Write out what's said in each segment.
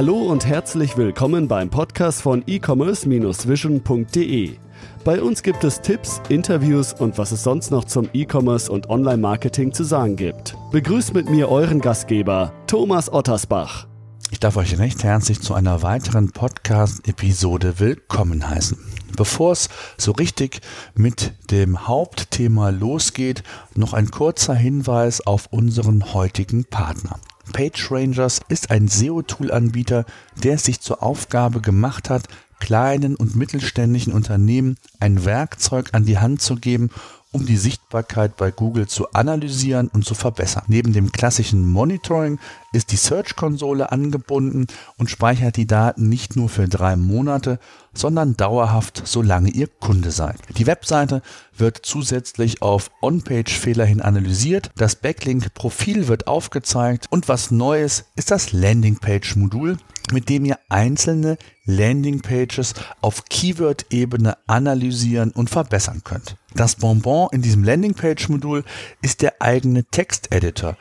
Hallo und herzlich willkommen beim Podcast von e-commerce-vision.de. Bei uns gibt es Tipps, Interviews und was es sonst noch zum E-Commerce und Online-Marketing zu sagen gibt. Begrüßt mit mir euren Gastgeber, Thomas Ottersbach. Ich darf euch recht herzlich zu einer weiteren Podcast-Episode willkommen heißen. Bevor es so richtig mit dem Hauptthema losgeht, noch ein kurzer Hinweis auf unseren heutigen Partner. PageRangers ist ein SEO-Tool-Anbieter, der es sich zur Aufgabe gemacht hat, kleinen und mittelständischen Unternehmen ein Werkzeug an die Hand zu geben, um die Sichtbarkeit bei Google zu analysieren und zu verbessern. Neben dem klassischen Monitoring ist die Search-Konsole angebunden und speichert die Daten nicht nur für drei Monate, sondern dauerhaft, solange ihr Kunde seid. Die Webseite wird zusätzlich auf On-Page-Fehler hin analysiert, das Backlink-Profil wird aufgezeigt und was Neues ist das Landing-Page-Modul, mit dem ihr einzelne Landingpages auf Keyword-Ebene analysieren und verbessern könnt. Das Bonbon in diesem Landingpage-Modul ist der eigene Texteditor,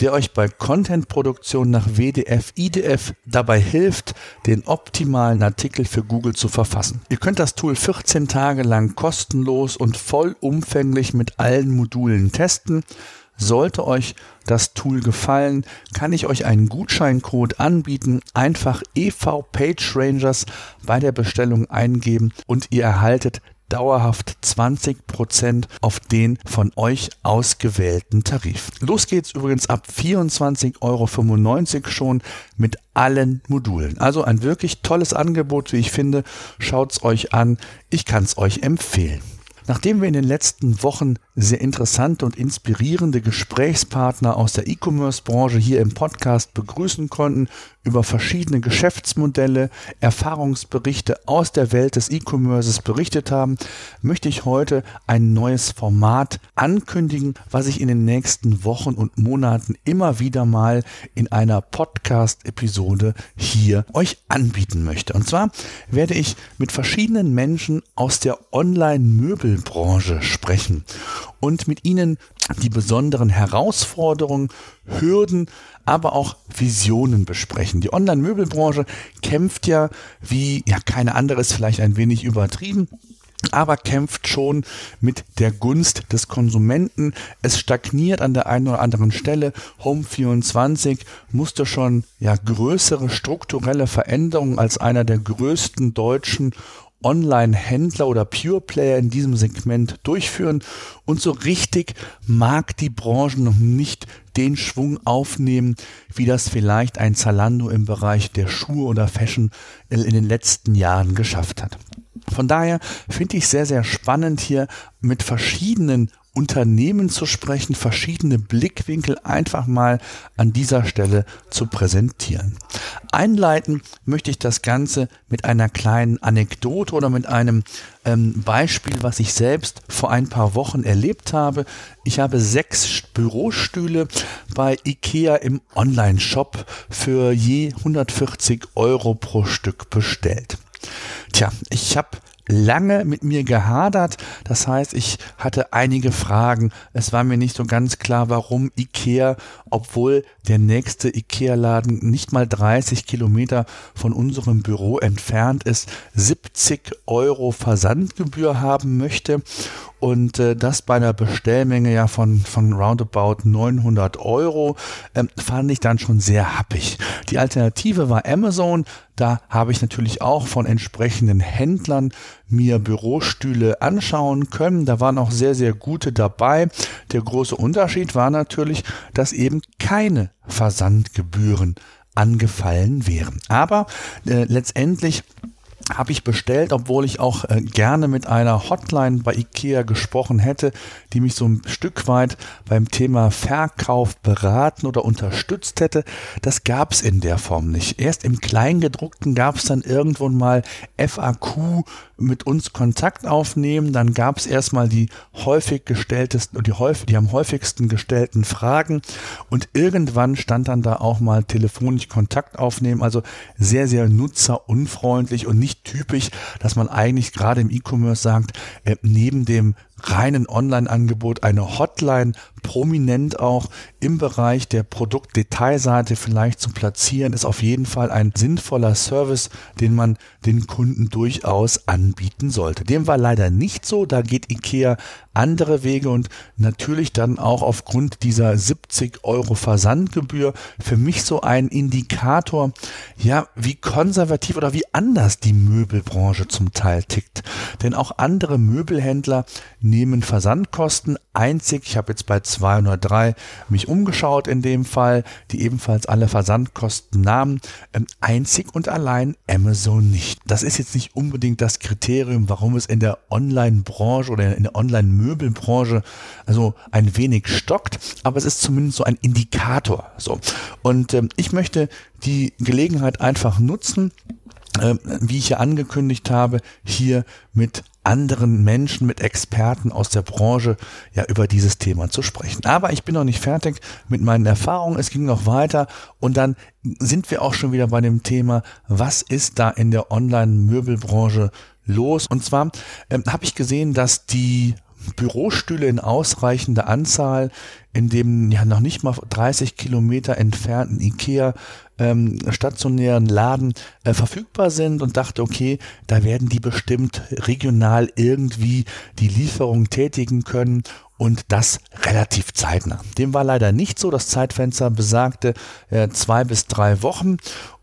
der euch bei Content-Produktion nach WDF, IDF dabei hilft, den optimalen Artikel für Google zu verfassen. Ihr könnt das Tool 14 Tage lang kostenlos und vollumfänglich mit allen Modulen testen. Sollte euch das Tool gefallen, kann ich euch einen Gutscheincode anbieten. Einfach EV Page Rangers bei der Bestellung eingeben und ihr erhaltet dauerhaft 20% auf den von euch ausgewählten Tarif. Los geht's übrigens ab 24,95 Euro schon mit allen Modulen. Also ein wirklich tolles Angebot, wie ich finde. Schaut's euch an. Ich kann's euch empfehlen. Nachdem wir in den letzten Wochen sehr interessante und inspirierende Gesprächspartner aus der E-Commerce-Branche hier im Podcast begrüßen konnten, über verschiedene Geschäftsmodelle, Erfahrungsberichte aus der Welt des E-Commerces berichtet haben, möchte ich heute ein neues Format ankündigen, was ich in den nächsten Wochen und Monaten immer wieder mal in einer Podcast-Episode hier euch anbieten möchte. Und zwar werde ich mit verschiedenen Menschen aus der Online-Möbelbranche sprechen und mit ihnen die besonderen Herausforderungen, Hürden, aber auch Visionen besprechen. Die Online-Möbelbranche kämpft ja, wie ja keine andere ist vielleicht ein wenig übertrieben, aber kämpft schon mit der Gunst des Konsumenten. Es stagniert an der einen oder anderen Stelle. Home 24 musste schon ja größere strukturelle Veränderungen als einer der größten deutschen Online-Händler oder Pure Player in diesem Segment durchführen und so richtig mag die Branche noch nicht den Schwung aufnehmen, wie das vielleicht ein Zalando im Bereich der Schuhe oder Fashion in den letzten Jahren geschafft hat. Von daher finde ich sehr, sehr spannend hier mit verschiedenen Unternehmen zu sprechen, verschiedene Blickwinkel einfach mal an dieser Stelle zu präsentieren. Einleiten möchte ich das Ganze mit einer kleinen Anekdote oder mit einem ähm, Beispiel, was ich selbst vor ein paar Wochen erlebt habe. Ich habe sechs Bürostühle bei IKEA im Online-Shop für je 140 Euro pro Stück bestellt. Tja, ich habe lange mit mir gehadert. Das heißt, ich hatte einige Fragen. Es war mir nicht so ganz klar, warum IKEA, obwohl der nächste IKEA-Laden nicht mal 30 Kilometer von unserem Büro entfernt ist, 70 Euro Versandgebühr haben möchte und äh, das bei einer Bestellmenge ja von, von roundabout 900 Euro ähm, fand ich dann schon sehr happig. Die Alternative war Amazon. Da habe ich natürlich auch von entsprechenden Händlern mir Bürostühle anschauen können. Da waren auch sehr, sehr gute dabei. Der große Unterschied war natürlich, dass eben keine Versandgebühren angefallen wären. Aber äh, letztendlich habe ich bestellt, obwohl ich auch äh, gerne mit einer Hotline bei IKEA gesprochen hätte, die mich so ein Stück weit beim Thema Verkauf beraten oder unterstützt hätte. Das gab es in der Form nicht. Erst im Kleingedruckten gab es dann irgendwo mal FAQ mit uns Kontakt aufnehmen. Dann gab es erstmal die häufig gestelltesten, die, häufig, die am häufigsten gestellten Fragen und irgendwann stand dann da auch mal telefonisch Kontakt aufnehmen. Also sehr, sehr nutzerunfreundlich und nicht typisch, dass man eigentlich gerade im E-Commerce sagt, äh, neben dem reinen Online-Angebot eine Hotline prominent auch im Bereich der Produktdetailseite vielleicht zu platzieren, ist auf jeden Fall ein sinnvoller Service, den man den Kunden durchaus anbieten sollte. Dem war leider nicht so, da geht IKEA andere Wege und natürlich dann auch aufgrund dieser 70 Euro Versandgebühr für mich so ein Indikator, ja, wie konservativ oder wie anders die Möbelbranche zum Teil tickt. Denn auch andere Möbelhändler nehmen Versandkosten einzig. Ich habe jetzt bei 203 mich umgeschaut in dem Fall, die ebenfalls alle Versandkosten nahmen. Ähm, einzig und allein Amazon nicht. Das ist jetzt nicht unbedingt das Kriterium, warum es in der Online-Branche oder in der Online-Möbelbranche also ein wenig stockt, aber es ist zumindest so ein Indikator. So. Und ähm, ich möchte die Gelegenheit einfach nutzen, wie ich ja angekündigt habe, hier mit anderen Menschen, mit Experten aus der Branche ja über dieses Thema zu sprechen. Aber ich bin noch nicht fertig mit meinen Erfahrungen. Es ging noch weiter und dann sind wir auch schon wieder bei dem Thema, was ist da in der Online-Möbelbranche los? Und zwar ähm, habe ich gesehen, dass die Bürostühle in ausreichender Anzahl in dem ja noch nicht mal 30 Kilometer entfernten Ikea ähm, stationären Laden äh, verfügbar sind und dachte, okay, da werden die bestimmt regional irgendwie die Lieferung tätigen können und das relativ zeitnah. Dem war leider nicht so. Das Zeitfenster besagte äh, zwei bis drei Wochen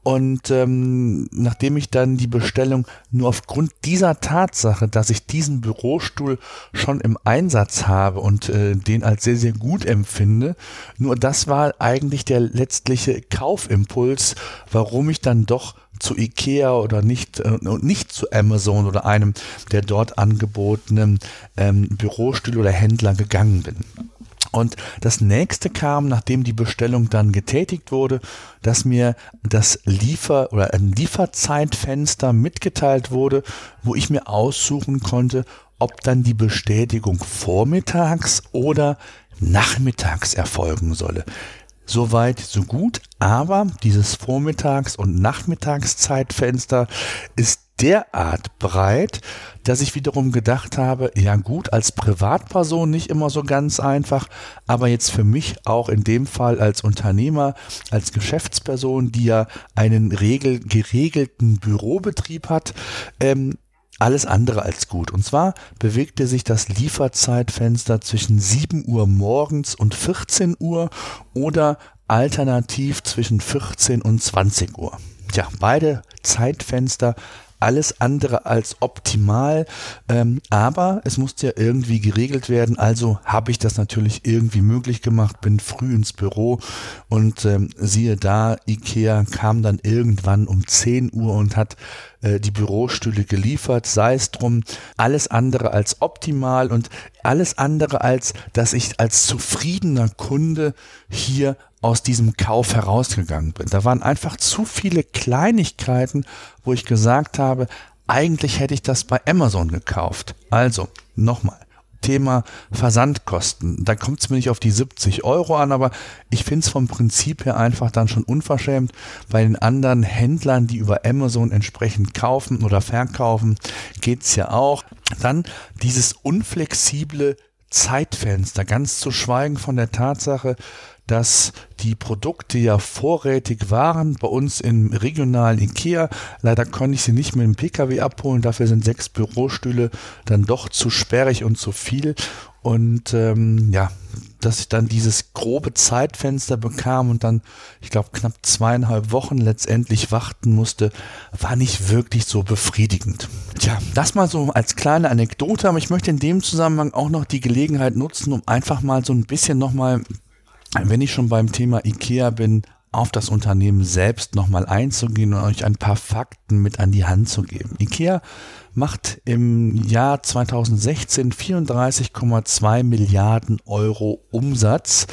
und ähm, nachdem ich dann die Bestellung nur aufgrund dieser Tatsache, dass ich diesen Bürostuhl schon im Einsatz habe und äh, den als sehr, sehr gut empfinde, nur das war eigentlich der letztliche Kaufimpuls, warum ich dann doch zu Ikea oder nicht äh, nicht zu Amazon oder einem der dort angebotenen ähm, Bürostühle oder Händler gegangen bin. Und das nächste kam, nachdem die Bestellung dann getätigt wurde, dass mir das Liefer- oder ein Lieferzeitfenster mitgeteilt wurde, wo ich mir aussuchen konnte, ob dann die Bestätigung vormittags oder nachmittags erfolgen solle. Soweit, so gut, aber dieses Vormittags- und Nachmittagszeitfenster ist derart breit, dass ich wiederum gedacht habe, ja gut, als Privatperson nicht immer so ganz einfach, aber jetzt für mich auch in dem Fall als Unternehmer, als Geschäftsperson, die ja einen regel, geregelten Bürobetrieb hat, ähm, alles andere als gut. Und zwar bewegte sich das Lieferzeitfenster zwischen 7 Uhr morgens und 14 Uhr oder alternativ zwischen 14 und 20 Uhr. Tja, beide Zeitfenster alles andere als optimal, ähm, aber es musste ja irgendwie geregelt werden, also habe ich das natürlich irgendwie möglich gemacht, bin früh ins Büro und ähm, siehe da, Ikea kam dann irgendwann um 10 Uhr und hat äh, die Bürostühle geliefert, sei es drum, alles andere als optimal und alles andere als, dass ich als zufriedener Kunde hier aus diesem Kauf herausgegangen bin. Da waren einfach zu viele Kleinigkeiten, wo ich gesagt habe, eigentlich hätte ich das bei Amazon gekauft. Also, nochmal. Thema Versandkosten. Da kommt es mir nicht auf die 70 Euro an, aber ich finde es vom Prinzip her einfach dann schon unverschämt. Bei den anderen Händlern, die über Amazon entsprechend kaufen oder verkaufen, geht es ja auch. Dann dieses unflexible Zeitfenster, ganz zu schweigen von der Tatsache, dass die Produkte ja vorrätig waren bei uns im regionalen Ikea. Leider konnte ich sie nicht mit dem Pkw abholen. Dafür sind sechs Bürostühle dann doch zu sperrig und zu viel. Und ähm, ja, dass ich dann dieses grobe Zeitfenster bekam und dann, ich glaube, knapp zweieinhalb Wochen letztendlich warten musste, war nicht wirklich so befriedigend. Tja, das mal so als kleine Anekdote, aber ich möchte in dem Zusammenhang auch noch die Gelegenheit nutzen, um einfach mal so ein bisschen nochmal wenn ich schon beim Thema IKEA bin, auf das Unternehmen selbst nochmal einzugehen und euch ein paar Fakten mit an die Hand zu geben. IKEA macht im Jahr 2016 34,2 Milliarden Euro Umsatz.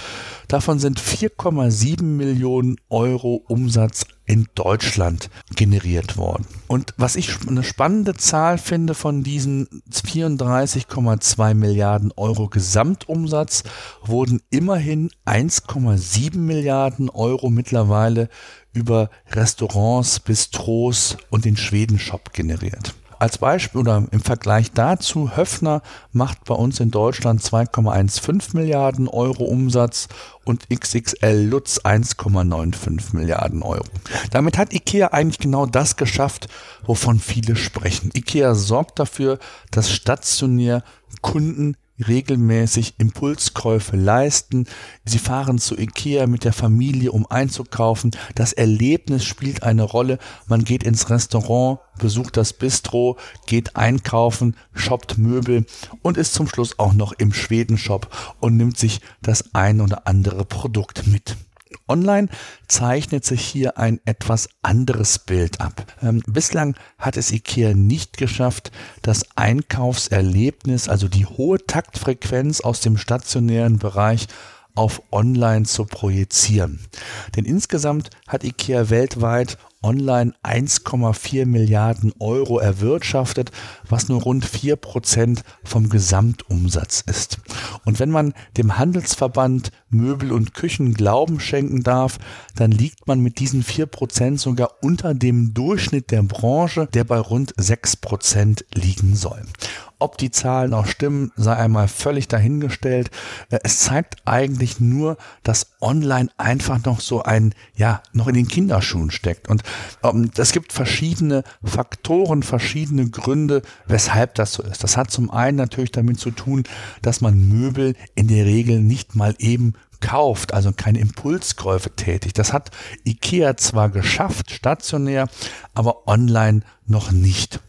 Davon sind 4,7 Millionen Euro Umsatz in Deutschland generiert worden. Und was ich eine spannende Zahl finde von diesen 34,2 Milliarden Euro Gesamtumsatz, wurden immerhin 1,7 Milliarden Euro mittlerweile über Restaurants, Bistros und den Schwedenshop generiert. Als Beispiel oder im Vergleich dazu, Höfner macht bei uns in Deutschland 2,15 Milliarden Euro Umsatz und XXL Lutz 1,95 Milliarden Euro. Damit hat IKEA eigentlich genau das geschafft, wovon viele sprechen. IKEA sorgt dafür, dass stationär Kunden regelmäßig Impulskäufe leisten. Sie fahren zu Ikea mit der Familie, um einzukaufen. Das Erlebnis spielt eine Rolle. Man geht ins Restaurant, besucht das Bistro, geht einkaufen, shoppt Möbel und ist zum Schluss auch noch im Schweden-Shop und nimmt sich das ein oder andere Produkt mit. Online zeichnet sich hier ein etwas anderes Bild ab. Ähm, bislang hat es IKEA nicht geschafft, das Einkaufserlebnis, also die hohe Taktfrequenz aus dem stationären Bereich auf Online zu projizieren. Denn insgesamt hat IKEA weltweit online 1,4 Milliarden Euro erwirtschaftet, was nur rund 4 Prozent vom Gesamtumsatz ist. Und wenn man dem Handelsverband Möbel und Küchen Glauben schenken darf, dann liegt man mit diesen 4 Prozent sogar unter dem Durchschnitt der Branche, der bei rund 6 Prozent liegen soll. Ob die Zahlen auch stimmen, sei einmal völlig dahingestellt. Äh, es zeigt eigentlich nur, dass online einfach noch so ein, ja, noch in den Kinderschuhen steckt. Und ähm, es gibt verschiedene Faktoren, verschiedene Gründe, weshalb das so ist. Das hat zum einen natürlich damit zu tun, dass man Möbel in der Regel nicht mal eben kauft, also keine Impulskäufe tätigt. Das hat IKEA zwar geschafft, stationär, aber online noch nicht.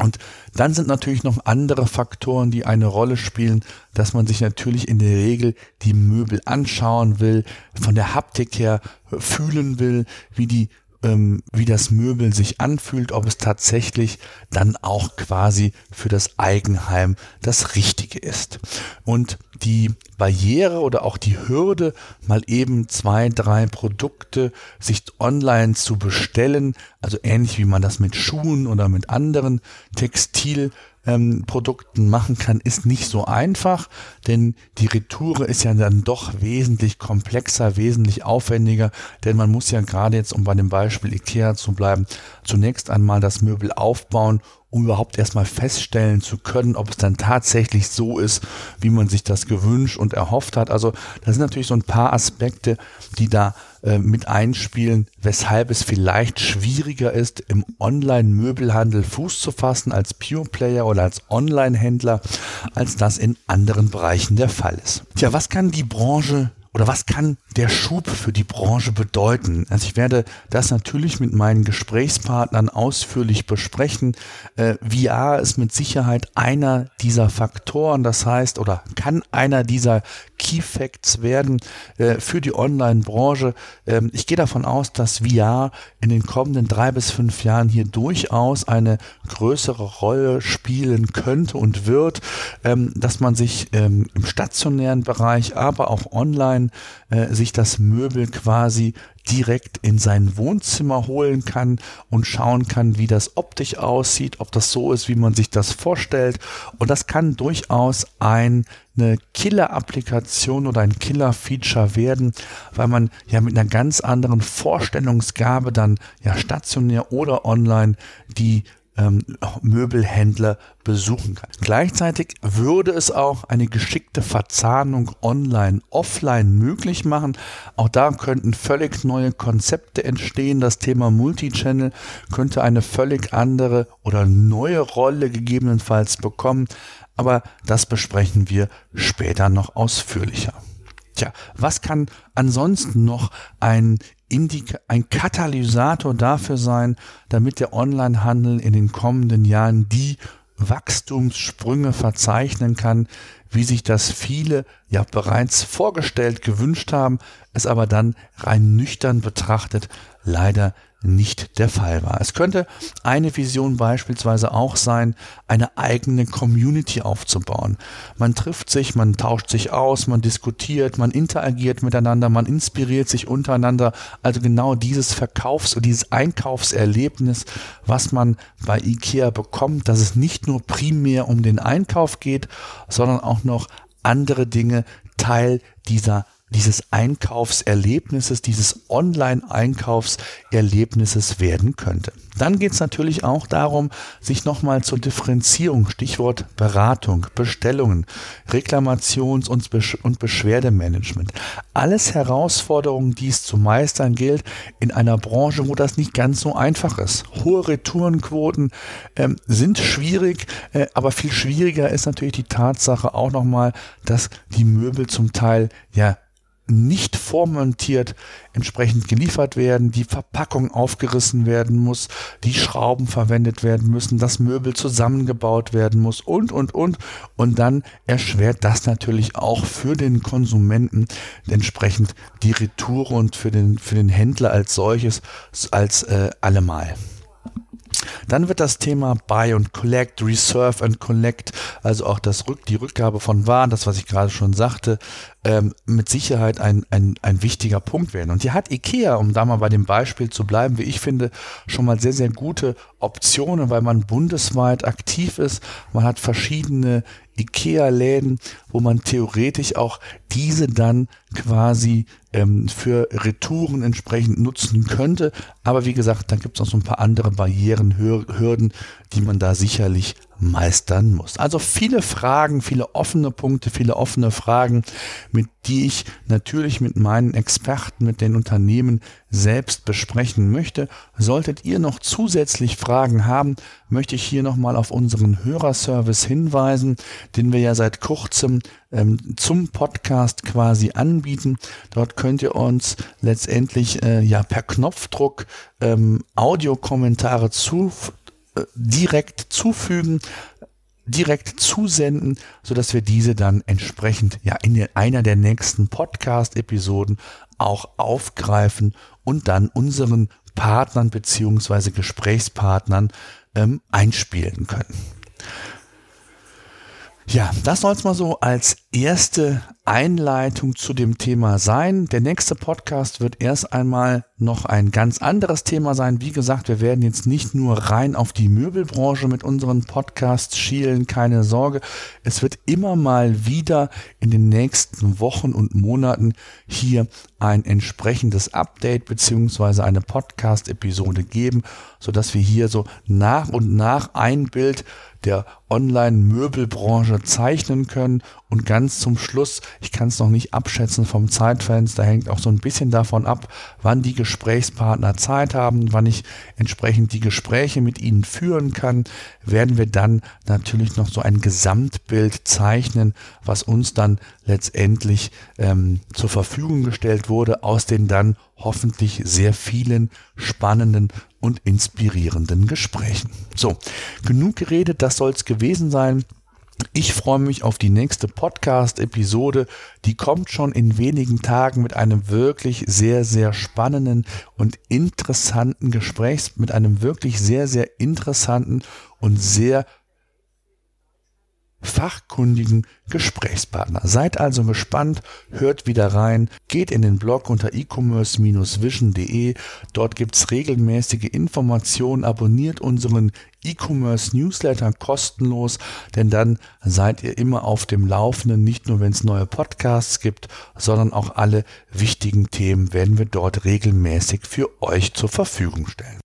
Und dann sind natürlich noch andere Faktoren, die eine Rolle spielen, dass man sich natürlich in der Regel die Möbel anschauen will, von der Haptik her fühlen will, wie die ähm, wie das Möbel sich anfühlt, ob es tatsächlich dann auch quasi für das Eigenheim das Richtige ist. Und die Barriere oder auch die Hürde, mal eben zwei, drei Produkte sich online zu bestellen, also ähnlich wie man das mit Schuhen oder mit anderen Textil ähm, Produkten machen kann, ist nicht so einfach, denn die Retoure ist ja dann doch wesentlich komplexer, wesentlich aufwendiger, denn man muss ja gerade jetzt, um bei dem Beispiel IKEA zu bleiben, zunächst einmal das Möbel aufbauen um überhaupt erstmal feststellen zu können, ob es dann tatsächlich so ist, wie man sich das gewünscht und erhofft hat. Also da sind natürlich so ein paar Aspekte, die da äh, mit einspielen, weshalb es vielleicht schwieriger ist, im Online-Möbelhandel Fuß zu fassen als Pure Player oder als Online-Händler, als das in anderen Bereichen der Fall ist. Tja, was kann die Branche oder was kann der Schub für die Branche bedeuten? Also ich werde das natürlich mit meinen Gesprächspartnern ausführlich besprechen. Äh, VR ist mit Sicherheit einer dieser Faktoren, das heißt, oder kann einer dieser Key Facts werden äh, für die Online-Branche. Ähm, ich gehe davon aus, dass VR in den kommenden drei bis fünf Jahren hier durchaus eine größere Rolle spielen könnte und wird, ähm, dass man sich ähm, im stationären Bereich, aber auch online online äh, sich das Möbel quasi direkt in sein Wohnzimmer holen kann und schauen kann, wie das optisch aussieht, ob das so ist, wie man sich das vorstellt. Und das kann durchaus ein, eine Killer-Applikation oder ein Killer-Feature werden, weil man ja mit einer ganz anderen Vorstellungsgabe dann ja stationär oder online die ähm, Möbelhändler besuchen kann. Gleichzeitig würde es auch eine geschickte Verzahnung online, offline möglich machen. Auch da könnten völlig neue Konzepte entstehen. Das Thema Multichannel könnte eine völlig andere oder neue Rolle gegebenenfalls bekommen. Aber das besprechen wir später noch ausführlicher. Tja, was kann ansonsten noch ein Indika ein Katalysator dafür sein, damit der Onlinehandel in den kommenden Jahren die Wachstumssprünge verzeichnen kann, wie sich das viele ja bereits vorgestellt, gewünscht haben, es aber dann rein nüchtern betrachtet leider nicht der Fall war. Es könnte eine Vision beispielsweise auch sein, eine eigene Community aufzubauen. Man trifft sich, man tauscht sich aus, man diskutiert, man interagiert miteinander, man inspiriert sich untereinander. Also genau dieses Verkaufs- und dieses Einkaufserlebnis, was man bei IKEA bekommt, dass es nicht nur primär um den Einkauf geht, sondern auch noch andere Dinge Teil dieser dieses Einkaufserlebnisses, dieses Online-Einkaufserlebnisses werden könnte. Dann geht es natürlich auch darum, sich nochmal zur Differenzierung, Stichwort Beratung, Bestellungen, Reklamations- und, Besch und Beschwerdemanagement. Alles Herausforderungen, die es zu meistern gilt in einer Branche, wo das nicht ganz so einfach ist. Hohe Retourenquoten ähm, sind schwierig, äh, aber viel schwieriger ist natürlich die Tatsache auch nochmal, dass die Möbel zum Teil ja nicht vormontiert entsprechend geliefert werden, die Verpackung aufgerissen werden muss, die Schrauben verwendet werden müssen, das Möbel zusammengebaut werden muss und, und, und. Und dann erschwert das natürlich auch für den Konsumenten entsprechend die Retour und für den, für den Händler als solches als äh, allemal. Dann wird das Thema Buy and Collect, Reserve and Collect, also auch das Rück, die Rückgabe von Waren, das was ich gerade schon sagte, ähm, mit Sicherheit ein, ein, ein wichtiger Punkt werden. Und hier hat IKEA, um da mal bei dem Beispiel zu bleiben, wie ich finde, schon mal sehr, sehr gute Optionen, weil man bundesweit aktiv ist. Man hat verschiedene IKEA-Läden, wo man theoretisch auch diese dann quasi ähm, für Retouren entsprechend nutzen könnte. Aber wie gesagt, dann gibt es noch so ein paar andere Barrieren, Hürden, die man da sicherlich meistern muss. Also viele Fragen, viele offene Punkte, viele offene Fragen, mit die ich natürlich mit meinen Experten, mit den Unternehmen selbst besprechen möchte. Solltet ihr noch zusätzlich Fragen haben, möchte ich hier nochmal auf unseren Hörerservice hinweisen, den wir ja seit kurzem ähm, zum Podcast quasi anbieten. Dort könnt ihr uns letztendlich äh, ja per Knopfdruck ähm, Audiokommentare zu, direkt zufügen direkt zusenden, so dass wir diese dann entsprechend ja in einer der nächsten Podcast-Episoden auch aufgreifen und dann unseren Partnern beziehungsweise Gesprächspartnern ähm, einspielen können. Ja, das soll es mal so als erste Einleitung zu dem Thema sein. Der nächste Podcast wird erst einmal noch ein ganz anderes Thema sein. Wie gesagt, wir werden jetzt nicht nur rein auf die Möbelbranche mit unseren Podcasts schielen, keine Sorge. Es wird immer mal wieder in den nächsten Wochen und Monaten hier ein entsprechendes Update beziehungsweise eine Podcast-Episode geben, sodass wir hier so nach und nach ein Bild der Online-Möbelbranche zeichnen können. Und ganz zum Schluss, ich kann es noch nicht abschätzen vom Zeitfenster, hängt auch so ein bisschen davon ab, wann die Gesprächspartner Zeit haben, wann ich entsprechend die Gespräche mit ihnen führen kann, werden wir dann natürlich noch so ein Gesamtbild zeichnen, was uns dann letztendlich ähm, zur Verfügung gestellt wurde aus den dann hoffentlich sehr vielen spannenden und inspirierenden Gesprächen. So, genug geredet, das soll es gewesen sein. Ich freue mich auf die nächste Podcast-Episode. Die kommt schon in wenigen Tagen mit einem wirklich sehr, sehr spannenden und interessanten Gesprächs, mit einem wirklich sehr, sehr interessanten und sehr fachkundigen Gesprächspartner. Seid also gespannt, hört wieder rein, geht in den Blog unter e-commerce-vision.de. Dort gibt's regelmäßige Informationen, abonniert unseren E-Commerce Newsletter kostenlos, denn dann seid ihr immer auf dem Laufenden, nicht nur wenn es neue Podcasts gibt, sondern auch alle wichtigen Themen werden wir dort regelmäßig für euch zur Verfügung stellen.